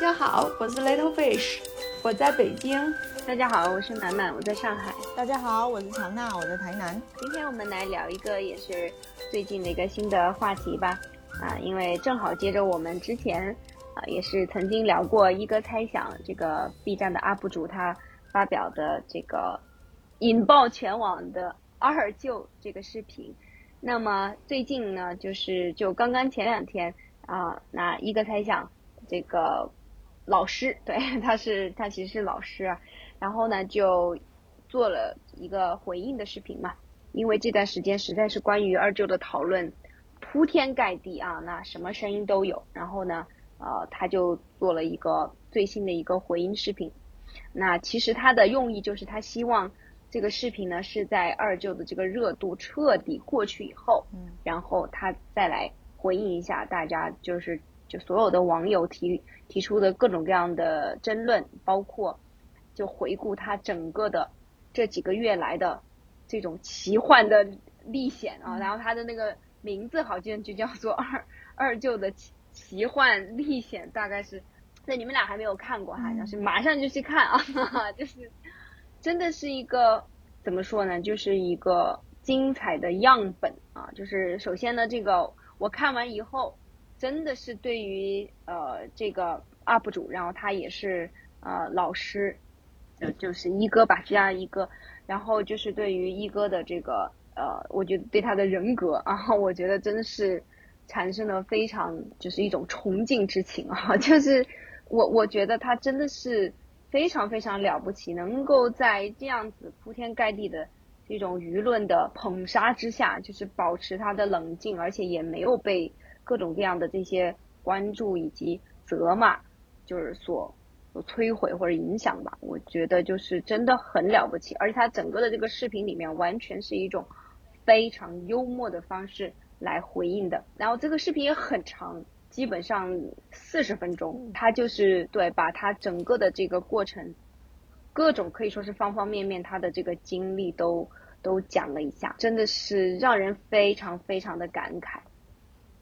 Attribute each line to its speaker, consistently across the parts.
Speaker 1: 家好，我是 Little Fish，我在北京。
Speaker 2: 大家好，我是满满，我在上海。
Speaker 3: 大家好，我是唐娜，我在台南。
Speaker 2: 今天我们来聊一个也是最近的一个新的话题吧。啊，因为正好接着我们之前啊也是曾经聊过一哥猜想，这个 B 站的 UP 主他发表的这个引爆全网的二舅这个视频。那么最近呢，就是就刚刚前两天啊，那一哥猜想这个老师，对，他是他其实是老师，啊，然后呢就做了一个回应的视频嘛，因为这段时间实在是关于二舅的讨论铺天盖地啊，那什么声音都有，然后呢，呃，他就做了一个最新的一个回应视频，那其实他的用意就是他希望。这个视频呢是在二舅的这个热度彻底过去以后，嗯，然后他再来回应一下大家，就是就所有的网友提提出的各种各样的争论，包括就回顾他整个的这几个月来的这种奇幻的历险啊，然后他的那个名字好像就叫做二二舅的奇奇幻历险，大概是那你们俩还没有看过哈，像是马上就去看啊，就是。真的是一个怎么说呢？就是一个精彩的样本啊！就是首先呢，这个我看完以后，真的是对于呃这个 UP 主，然后他也是呃老师，呃就是一哥吧，这样一个，然后就是对于一哥的这个呃，我觉得对他的人格，然后我觉得真的是产生了非常就是一种崇敬之情啊！就是我我觉得他真的是。非常非常了不起，能够在这样子铺天盖地的这种舆论的捧杀之下，就是保持他的冷静，而且也没有被各种各样的这些关注以及责骂，就是所所摧毁或者影响吧。我觉得就是真的很了不起，而且他整个的这个视频里面完全是一种非常幽默的方式来回应的，然后这个视频也很长。基本上四十分钟，他就是对把他整个的这个过程，各种可以说是方方面面，他的这个经历都都讲了一下，真的是让人非常非常的感慨。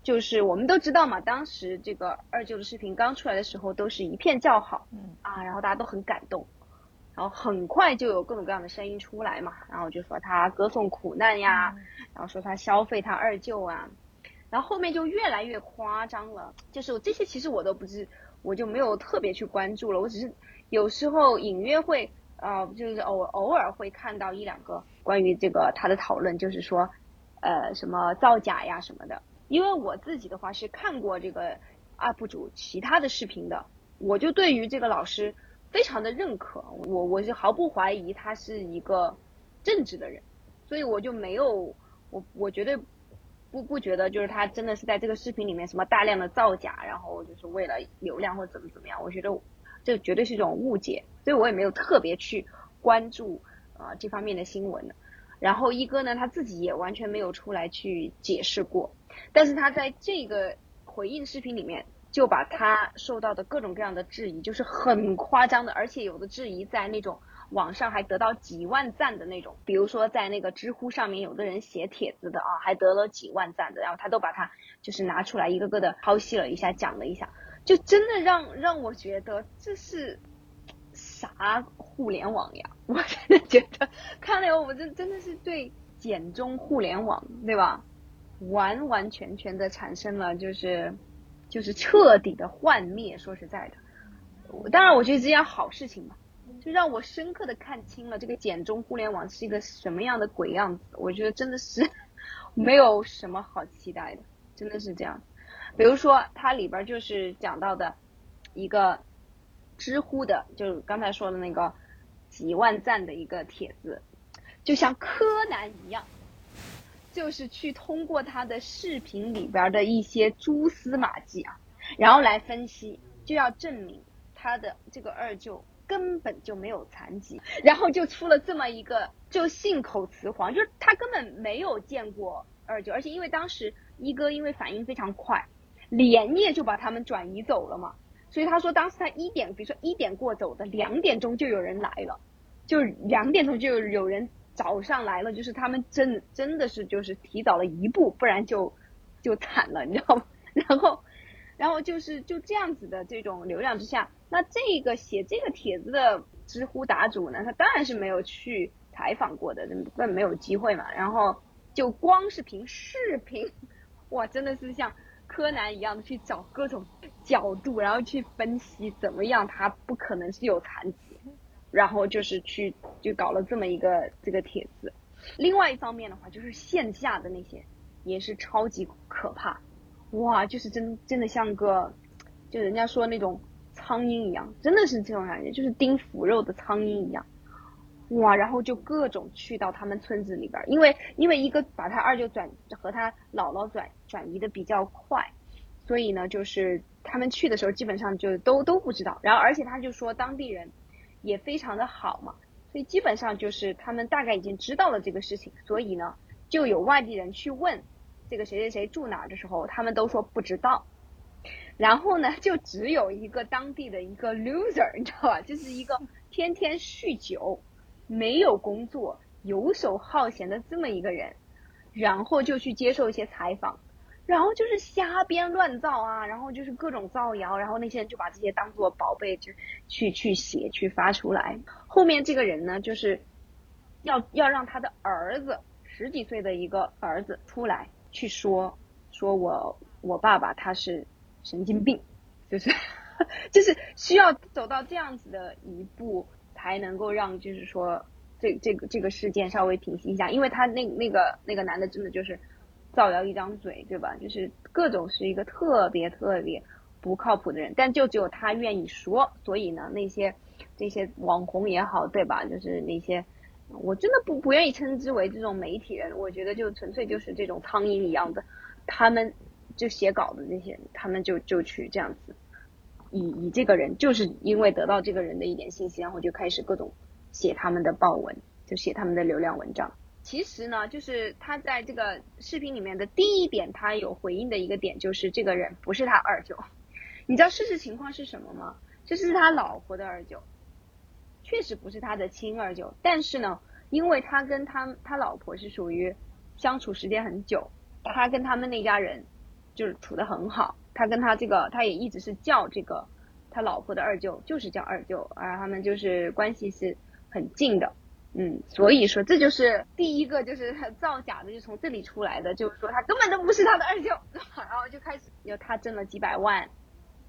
Speaker 2: 就是我们都知道嘛，当时这个二舅的视频刚出来的时候，都是一片叫好，嗯啊，然后大家都很感动，然后很快就有各种各样的声音出来嘛，然后就说他歌颂苦难呀，然后说他消费他二舅啊。然后后面就越来越夸张了，就是这些其实我都不知，我就没有特别去关注了。我只是有时候隐约会，呃，就是偶偶尔会看到一两个关于这个他的讨论，就是说，呃，什么造假呀什么的。因为我自己的话是看过这个 UP 主其他的视频的，我就对于这个老师非常的认可，我我是毫不怀疑他是一个正直的人，所以我就没有，我我绝对。不不觉得就是他真的是在这个视频里面什么大量的造假，然后就是为了流量或者怎么怎么样？我觉得这绝对是一种误解，所以我也没有特别去关注呃这方面的新闻。然后一哥呢他自己也完全没有出来去解释过，但是他在这个回应视频里面就把他受到的各种各样的质疑，就是很夸张的，而且有的质疑在那种。网上还得到几万赞的那种，比如说在那个知乎上面，有的人写帖子的啊，还得了几万赞的，然后他都把它就是拿出来一个个的剖析了一下，讲了一下，就真的让让我觉得这是啥互联网呀？我真的觉得看了以后，我真真的是对简中互联网对吧，完完全全的产生了就是就是彻底的幻灭。说实在的，当然我觉得这件好事情嘛。就让我深刻的看清了这个简中互联网是一个什么样的鬼样子，我觉得真的是 没有什么好期待的，真的是这样。比如说它里边就是讲到的一个知乎的，就是刚才说的那个几万赞的一个帖子，就像柯南一样，就是去通过他的视频里边的一些蛛丝马迹啊，然后来分析，就要证明他的这个二舅。根本就没有残疾，然后就出了这么一个，就信口雌黄，就是他根本没有见过二舅，而且因为当时一哥因为反应非常快，连夜就把他们转移走了嘛，所以他说当时他一点，比如说一点过走的，两点钟就有人来了，就两点钟就有人找上来了，就是他们真真的是就是提早了一步，不然就就惨了，你知道吗？然后然后就是就这样子的这种流量之下，那这个写这个帖子的知乎答主呢，他当然是没有去采访过的，根本没有机会嘛。然后就光是凭视频，哇，真的是像柯南一样的去找各种角度，然后去分析怎么样他不可能是有残疾，然后就是去就搞了这么一个这个帖子。另外一方面的话，就是线下的那些也是超级可怕。哇，就是真真的像个，就人家说那种苍蝇一样，真的是这种感觉，就是叮腐肉的苍蝇一样。哇，然后就各种去到他们村子里边，因为因为一个把他二舅转和他姥姥转转移的比较快，所以呢，就是他们去的时候基本上就都都不知道。然后而且他就说当地人也非常的好嘛，所以基本上就是他们大概已经知道了这个事情，所以呢，就有外地人去问。这个谁谁谁住哪儿的时候，他们都说不知道。然后呢，就只有一个当地的一个 loser，你知道吧？就是一个天天酗酒、没有工作、游手好闲的这么一个人，然后就去接受一些采访，然后就是瞎编乱造啊，然后就是各种造谣，然后那些人就把这些当做宝贝，就去去写去发出来。后面这个人呢，就是要要让他的儿子十几岁的一个儿子出来。去说说我我爸爸他是神经病，就是 就是需要走到这样子的一步，才能够让就是说这这个这个事件稍微平息一下，因为他那那个那个男的真的就是造谣一张嘴，对吧？就是各种是一个特别特别不靠谱的人，但就只有他愿意说，所以呢，那些这些网红也好，对吧？就是那些。我真的不不愿意称之为这种媒体人，我觉得就纯粹就是这种苍蝇一样的，他们就写稿的那些，他们就就去这样子，以以这个人，就是因为得到这个人的一点信息，然后就开始各种写他们的报文，就写他们的流量文章。其实呢，就是他在这个视频里面的第一点，他有回应的一个点，就是这个人不是他二舅。你知道事实情况是什么吗？这是他老婆的二舅。确实不是他的亲二舅，但是呢，因为他跟他他老婆是属于相处时间很久，他跟他们那家人就是处的很好，他跟他这个他也一直是叫这个他老婆的二舅，就是叫二舅，而他们就是关系是很近的，嗯，所以说这就是第一个就是造假的就从这里出来的，就是说他根本都不是他的二舅，然后就开始又他挣了几百万。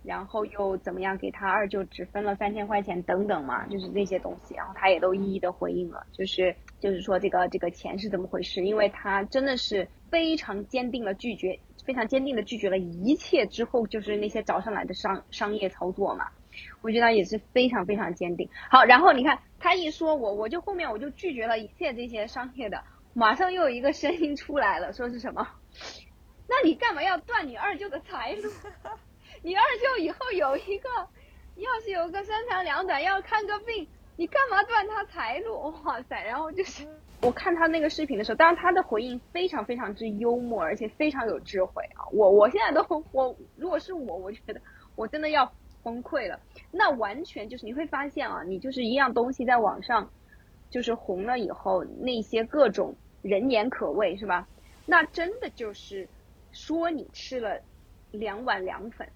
Speaker 2: 然后又怎么样？给他二舅只分了三千块钱等等嘛，就是那些东西，然后他也都一一的回应了，就是就是说这个这个钱是怎么回事？因为他真的是非常坚定的拒绝，非常坚定的拒绝了一切之后，就是那些找上来的商商业操作嘛。我觉得也是非常非常坚定。好，然后你看他一说我，我就后面我就拒绝了一切这些商业的，马上又有一个声音出来了，说是什么？那你干嘛要断你二舅的财路？你二舅以后有一个，要是有个三长两短要看个病，你干嘛断他财路？哇塞！然后就是我看他那个视频的时候，当然他的回应非常非常之幽默，而且非常有智慧啊！我我现在都我如果是我，我觉得我真的要崩溃了。那完全就是你会发现啊，你就是一样东西在网上就是红了以后，那些各种人言可畏是吧？那真的就是说你吃了两碗凉粉。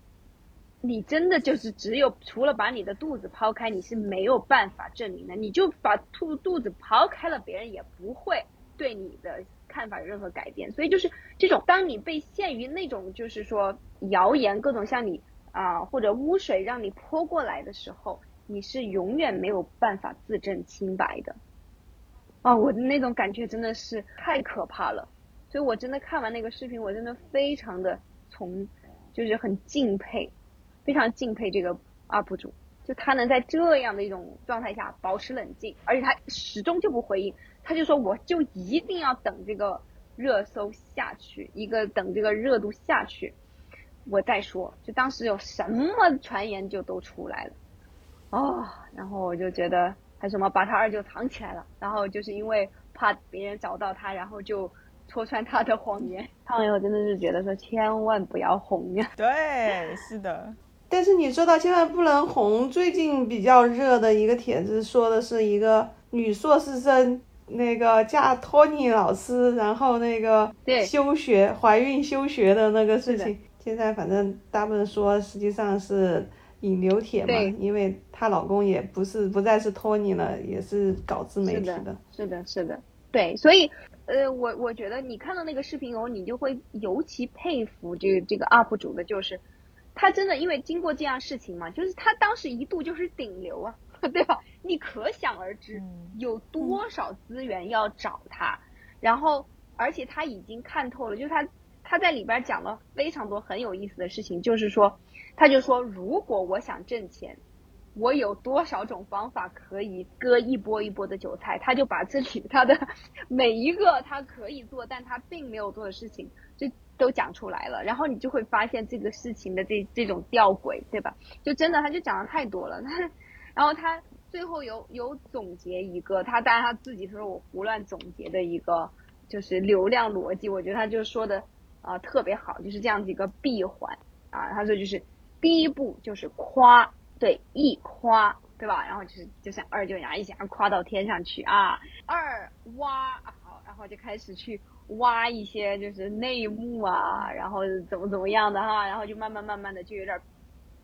Speaker 2: 你真的就是只有除了把你的肚子抛开，你是没有办法证明的。你就把肚肚子抛开了，别人也不会对你的看法有任何改变。所以就是这种，当你被限于那种就是说谣言各种向你啊或者污水让你泼过来的时候，你是永远没有办法自证清白的。啊，我的那种感觉真的是太可怕了。所以我真的看完那个视频，我真的非常的从就是很敬佩。非常敬佩这个 UP 主，就他能在这样的一种状态下保持冷静，而且他始终就不回应，他就说我就一定要等这个热搜下去，一个等这个热度下去，我再说。就当时有什么传言就都出来了，哦，然后我就觉得还什么把他二舅藏起来了，然后就是因为怕别人找到他，然后就戳穿他的谎言。朋友真的是觉得说千万不要红呀。
Speaker 3: 对，是的。
Speaker 1: 但是你说到千万不能红，最近比较热的一个帖子，说的是一个女硕士生，那个嫁托尼老师，然后那个休学怀孕休学的那个事情，现在反正大部分说实际上是引流帖嘛，因为她老公也不是不再是托尼了，也是搞自媒体
Speaker 2: 的。是的，是的，对，所以呃，我我觉得你看到那个视频以后，你就会尤其佩服这个这个 UP 主的，就是他真的因为经过这样事情嘛，就是他当时一度就是顶流啊，对吧？你可想而知有多少资源要找他，然后而且他已经看透了，就是他。他在里边讲了非常多很有意思的事情，就是说，他就说，如果我想挣钱，我有多少种方法可以割一波一波的韭菜？他就把这里他的每一个他可以做，但他并没有做的事情，就都讲出来了。然后你就会发现这个事情的这这种吊诡，对吧？就真的他就讲的太多了。他，然后他最后有有总结一个，他当然他自己说我胡乱总结的一个就是流量逻辑，我觉得他就说的。啊，特别好，就是这样子一个闭环啊。他说就是第一步就是夸，对，一夸，对吧？然后就是就像二舅牙一下夸到天上去啊。二挖好，然后就开始去挖一些就是内幕啊，然后怎么怎么样的哈，然后就慢慢慢慢的就有点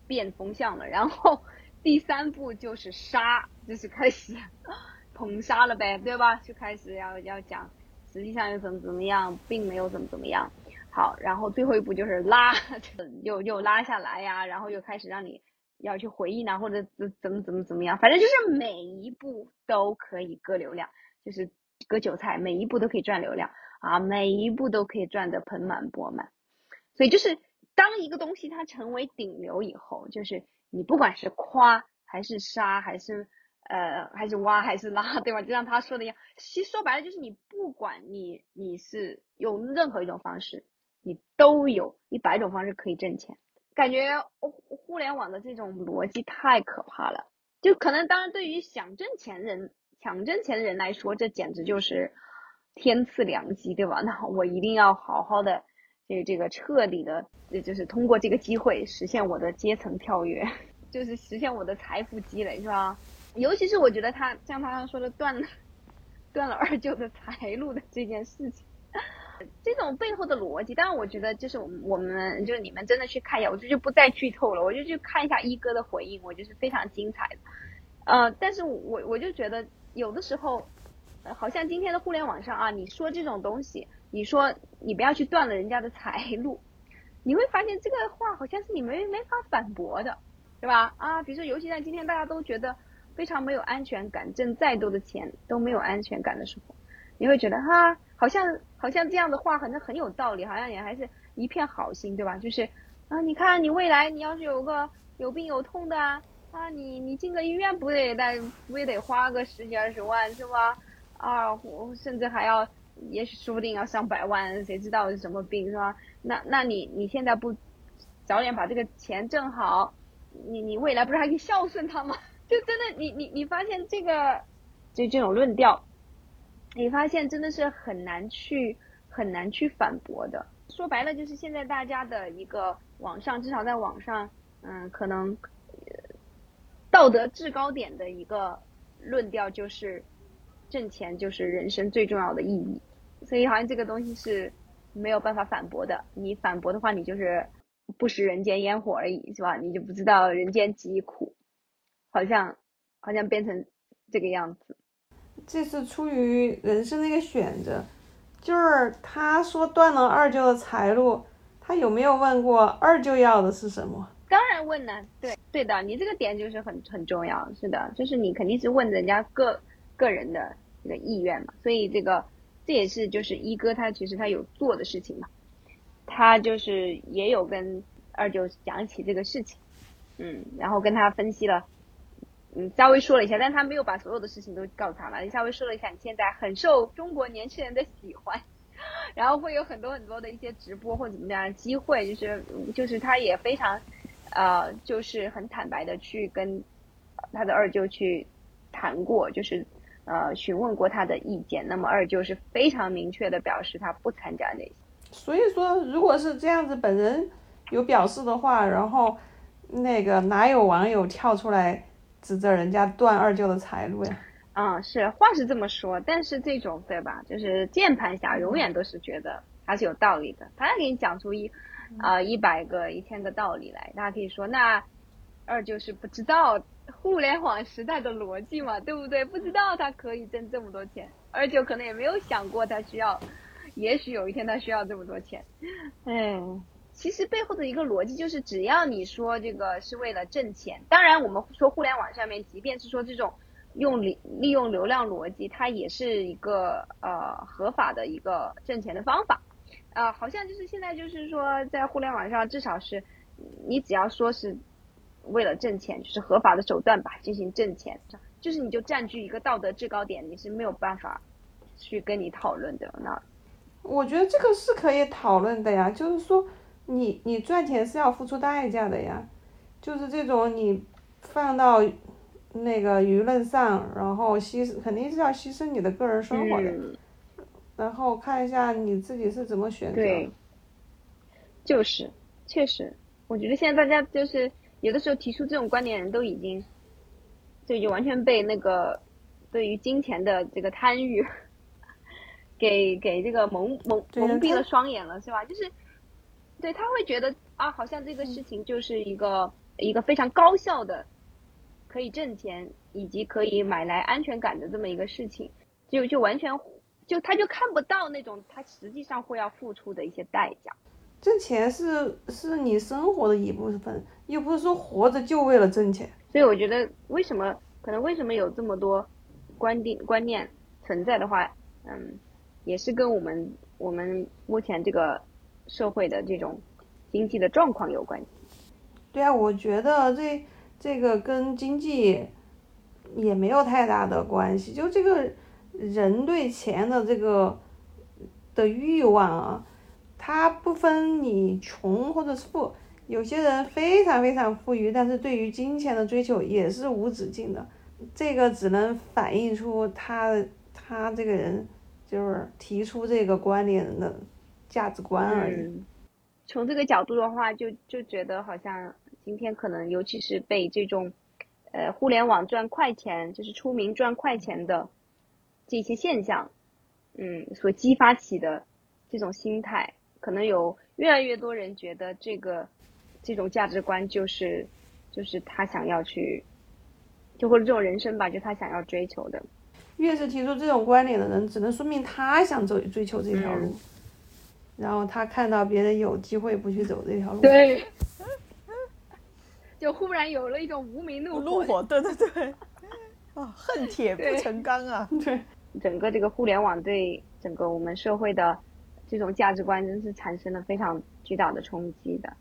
Speaker 2: 变风向了。然后 第三步就是杀，就是开始 捧杀了呗，对吧？就开始要要讲，实际上又怎么怎么样，并没有怎么怎么样。好，然后最后一步就是拉，又又拉下来呀，然后又开始让你要去回应啊，或者怎怎么怎么怎么样，反正就是每一步都可以割流量，就是割韭菜，每一步都可以赚流量啊，每一步都可以赚得盆满钵满。所以就是当一个东西它成为顶流以后，就是你不管是夸还是杀还是呃还是挖还是拉，对吧？就像他说的一样，其实说白了就是你不管你你是用任何一种方式。你都有一百种方式可以挣钱，感觉互互联网的这种逻辑太可怕了。就可能当然对于想挣钱人想挣钱的人来说，这简直就是天赐良机，对吧？那我一定要好好的这这个彻底的，也就是通过这个机会实现我的阶层跳跃，就是实现我的财富积累，是吧？尤其是我觉得他像他刚说的断了断了二舅的财路的这件事情。这种背后的逻辑，当然我觉得就是我们就是你们真的去看一下，我就就不再剧透了，我就去看一下一哥的回应，我觉得是非常精彩的。呃，但是我我就觉得有的时候，好像今天的互联网上啊，你说这种东西，你说你不要去断了人家的财路，你会发现这个话好像是你没没法反驳的，对吧？啊，比如说尤其在今天大家都觉得非常没有安全感，挣再多的钱都没有安全感的时候，你会觉得哈。好像好像这样的话，好像很有道理，好像也还是一片好心，对吧？就是啊，你看你未来你要是有个有病有痛的啊，啊，你你进个医院不得带不也得花个十几二十万是吧？啊，甚至还要，也许说不定要上百万，谁知道是什么病是吧？那那你你现在不早点把这个钱挣好，你你未来不是还可以孝顺他吗？就真的你你你发现这个就这种论调。你发现真的是很难去很难去反驳的。说白了，就是现在大家的一个网上，至少在网上，嗯，可能道德制高点的一个论调就是，挣钱就是人生最重要的意义。所以好像这个东西是没有办法反驳的。你反驳的话，你就是不食人间烟火而已，是吧？你就不知道人间疾苦，好像好像变成这个样子。
Speaker 1: 这是出于人生的一个选择，就是他说断了二舅的财路，他有没有问过二舅要的是什么？
Speaker 2: 当然问了，对对的，你这个点就是很很重要，是的，就是你肯定是问人家个个人的这个意愿嘛，所以这个这也是就是一哥他其实他有做的事情嘛，他就是也有跟二舅讲起这个事情，嗯，然后跟他分析了。嗯，稍微说了一下，但他没有把所有的事情都告诉他了。你稍微说了一下，你现在很受中国年轻人的喜欢，然后会有很多很多的一些直播或怎么样的机会，就是就是他也非常，呃，就是很坦白的去跟他的二舅去谈过，就是呃询问过他的意见。那么二舅是非常明确的表示他不参加那些。
Speaker 1: 所以说，如果是这样子，本人有表示的话，然后那个哪有网友跳出来？指责人家断二舅的财路呀？
Speaker 2: 嗯，是话是这么说，但是这种对吧？就是键盘侠永远都是觉得他是有道理的，他要给你讲出一啊一百个、一千个道理来，大家可以说那二舅是不知道互联网时代的逻辑嘛，对不对？不知道他可以挣这么多钱，二舅可能也没有想过他需要，也许有一天他需要这么多钱，嗯。其实背后的一个逻辑就是，只要你说这个是为了挣钱，当然我们说互联网上面，即便是说这种用利利用流量逻辑，它也是一个呃合法的一个挣钱的方法，啊，好像就是现在就是说在互联网上，至少是你只要说是为了挣钱，就是合法的手段吧进行挣钱，就是你就占据一个道德制高点，你是没有办法去跟你讨论的。那
Speaker 1: 我觉得这个是可以讨论的呀，就是说。你你赚钱是要付出代价的呀，就是这种你放到那个舆论上，然后牺牲肯定是要牺牲你的个人生活的，然后看一下你自己是怎么选择。
Speaker 2: 对，就是，确实，我觉得现在大家就是有的时候提出这种观点人都已经，就已经完全被那个对于金钱的这个贪欲，给给这个蒙蒙蒙蔽了双眼了，是吧？就是。对他会觉得啊，好像这个事情就是一个一个非常高效的，可以挣钱以及可以买来安全感的这么一个事情，就就完全就他就看不到那种他实际上会要付出的一些代价。
Speaker 1: 挣钱是是你生活的一部分，又不是说活着就为了挣钱。
Speaker 2: 所以我觉得为什么可能为什么有这么多观点观念存在的话，嗯，也是跟我们我们目前这个。社会的这种经济的状况有关系。
Speaker 1: 对啊，我觉得这这个跟经济也没有太大的关系。就这个人对钱的这个的欲望啊，它不分你穷或者是富。有些人非常非常富裕，但是对于金钱的追求也是无止境的。这个只能反映出他他这个人就是提出这个观点的。价值观而已。
Speaker 2: 从这个角度的话，就就觉得好像今天可能，尤其是被这种，呃，互联网赚快钱，就是出名赚快钱的这些现象，嗯，所激发起的这种心态，可能有越来越多人觉得这个这种价值观就是就是他想要去，就或者这种人生吧，就他想要追求的。
Speaker 1: 越是提出这种观点的人，只能说明他想走追求这条路。然后他看到别人有机会不去走这条路，
Speaker 2: 对，就忽然有了一种无名怒
Speaker 3: 怒火，对对对，啊，恨铁不成钢啊！
Speaker 1: 对，
Speaker 2: 整个这个互联网对整个我们社会的这种价值观，真是产生了非常巨大的冲击的。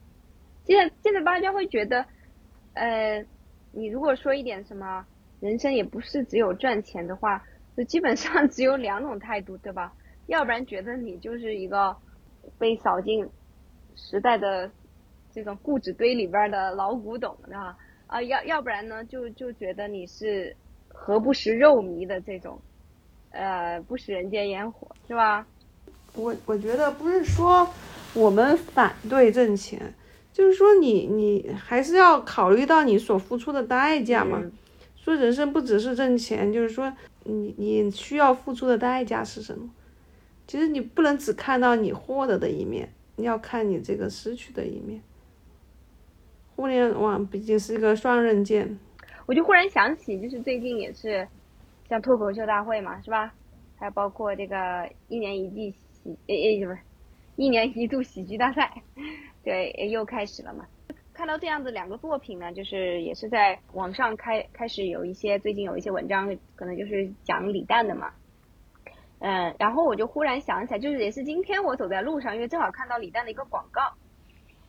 Speaker 2: 现在现在大家会觉得，呃，你如果说一点什么，人生也不是只有赚钱的话，就基本上只有两种态度，对吧？要不然觉得你就是一个。被扫进时代的这种固执堆里边的老古董，啊啊，要要不然呢，就就觉得你是何不食肉糜的这种，呃，不食人间烟火，是吧？
Speaker 1: 我我觉得不是说我们反对挣钱，就是说你你还是要考虑到你所付出的代价嘛。说人生不只是挣钱，就是说你你需要付出的代价是什么？其实你不能只看到你获得的一面，你要看你这个失去的一面。互联网毕竟是一个双刃剑。
Speaker 2: 我就忽然想起，就是最近也是像脱口秀大会嘛，是吧？还包括这个一年一季喜，诶诶，不是一年一度喜剧大赛，对，又开始了嘛。看到这样子两个作品呢，就是也是在网上开开始有一些最近有一些文章，可能就是讲李诞的嘛。嗯，然后我就忽然想起来，就是也是今天我走在路上，因为正好看到李诞的一个广告，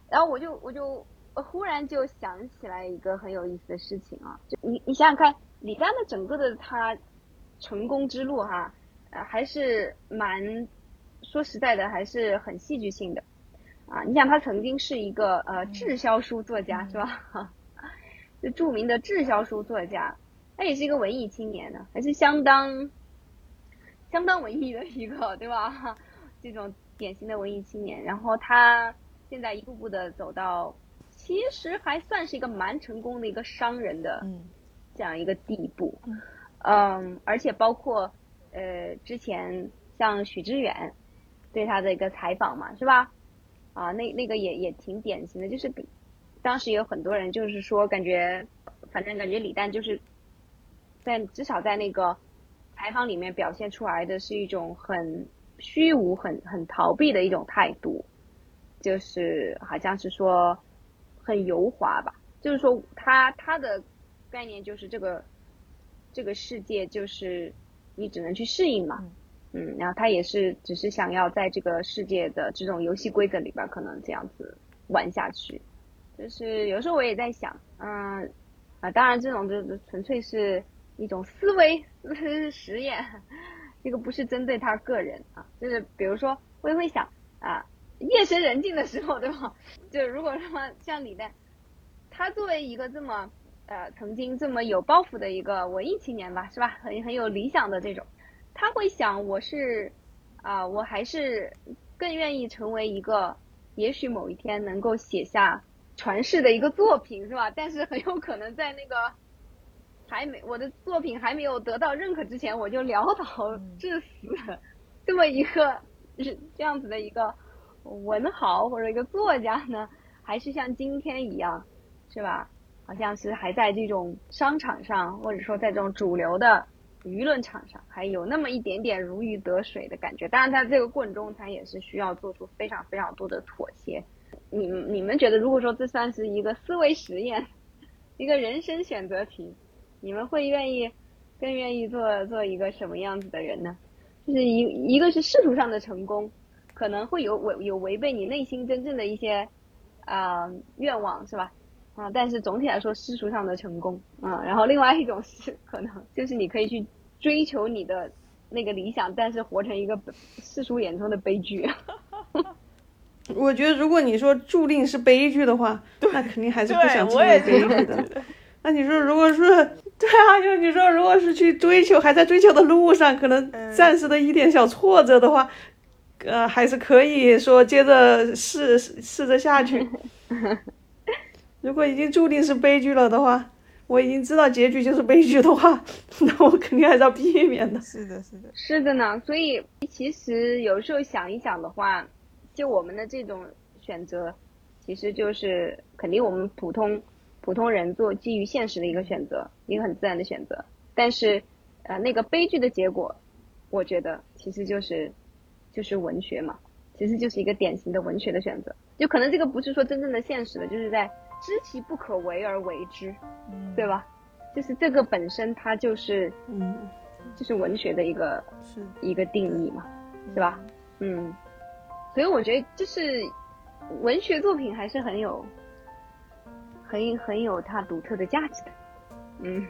Speaker 2: 然后我就我就忽然就想起来一个很有意思的事情啊，就你你想想看，李诞的整个的他成功之路哈，呃还是蛮说实在的，还是很戏剧性的啊。你想他曾经是一个呃滞销书作家是吧？就著名的滞销书作家，他也是一个文艺青年呢，还是相当。相当文艺的一个，对吧？这种典型的文艺青年，然后他现在一步步的走到，其实还算是一个蛮成功的一个商人的这样一个地步。嗯，而且包括呃之前像许知远，对他的一个采访嘛，是吧？啊，那那个也也挺典型的，就是当时有很多人就是说，感觉反正感觉李诞就是在至少在那个采访里面表现出来的是一种很虚无、很很逃避的一种态度，就是好像是说很油滑吧，就是说他他的概念就是这个这个世界就是你只能去适应嘛。嗯，然后他也是只是想要在这个世界的这种游戏规则里边，可能这样子玩下去。就是有时候我也在想，嗯，啊，当然这种就纯粹是一种思维实验，这个不是针对他个人啊。就是比如说，我也会想啊，夜深人静的时候，对吧？就如果说像李诞，他作为一个这么呃曾经这么有抱负的一个文艺青年吧，是吧？很很有理想的这种。他会想，我是啊，我还是更愿意成为一个，也许某一天能够写下传世的一个作品，是吧？但是很有可能在那个还没我的作品还没有得到认可之前，我就潦倒致死，这么一个是这样子的一个文豪或者一个作家呢？还是像今天一样，是吧？好像是还在这种商场上，或者说在这种主流的。舆论场上还有那么一点点如鱼得水的感觉，当然在这个过程中，他也是需要做出非常非常多的妥协。你你们觉得，如果说这算是一个思维实验，一个人生选择题，你们会愿意更愿意做做一个什么样子的人呢？就是一一个是世俗上的成功，可能会有违有违背你内心真正的一些啊愿望，是吧？啊，但是总体来说，世俗上的成功啊，然后另外一种是可能就是你可以去追求你的那个理想，但是活成一个世俗眼中的悲剧。
Speaker 1: 我觉得，如果你说注定是悲剧的话，那肯定还是不想成为悲剧的。那你说，如果是 对啊，因为你说，如果是去追求，还在追求的路上，可能暂时的一点小挫折的话，呃，还是可以说接着试试着下去。如果已经注定是悲剧了的话，我已经知道结局就是悲剧的话，那我肯定还是要避免的。
Speaker 3: 是的，是的，
Speaker 2: 是的呢。所以其实有时候想一想的话，就我们的这种选择，其实就是肯定我们普通普通人做基于现实的一个选择，一个很自然的选择。但是，呃，那个悲剧的结果，我觉得其实就是就是文学嘛，其实就是一个典型的文学的选择。就可能这个不是说真正的现实的，就是在。知其不可为而为之，对吧？就是这个本身，它就是，嗯，就是文学的一个是一个定义嘛，是吧？嗯，所以我觉得就是文学作品还是很有，很很有它独特的价值的，嗯。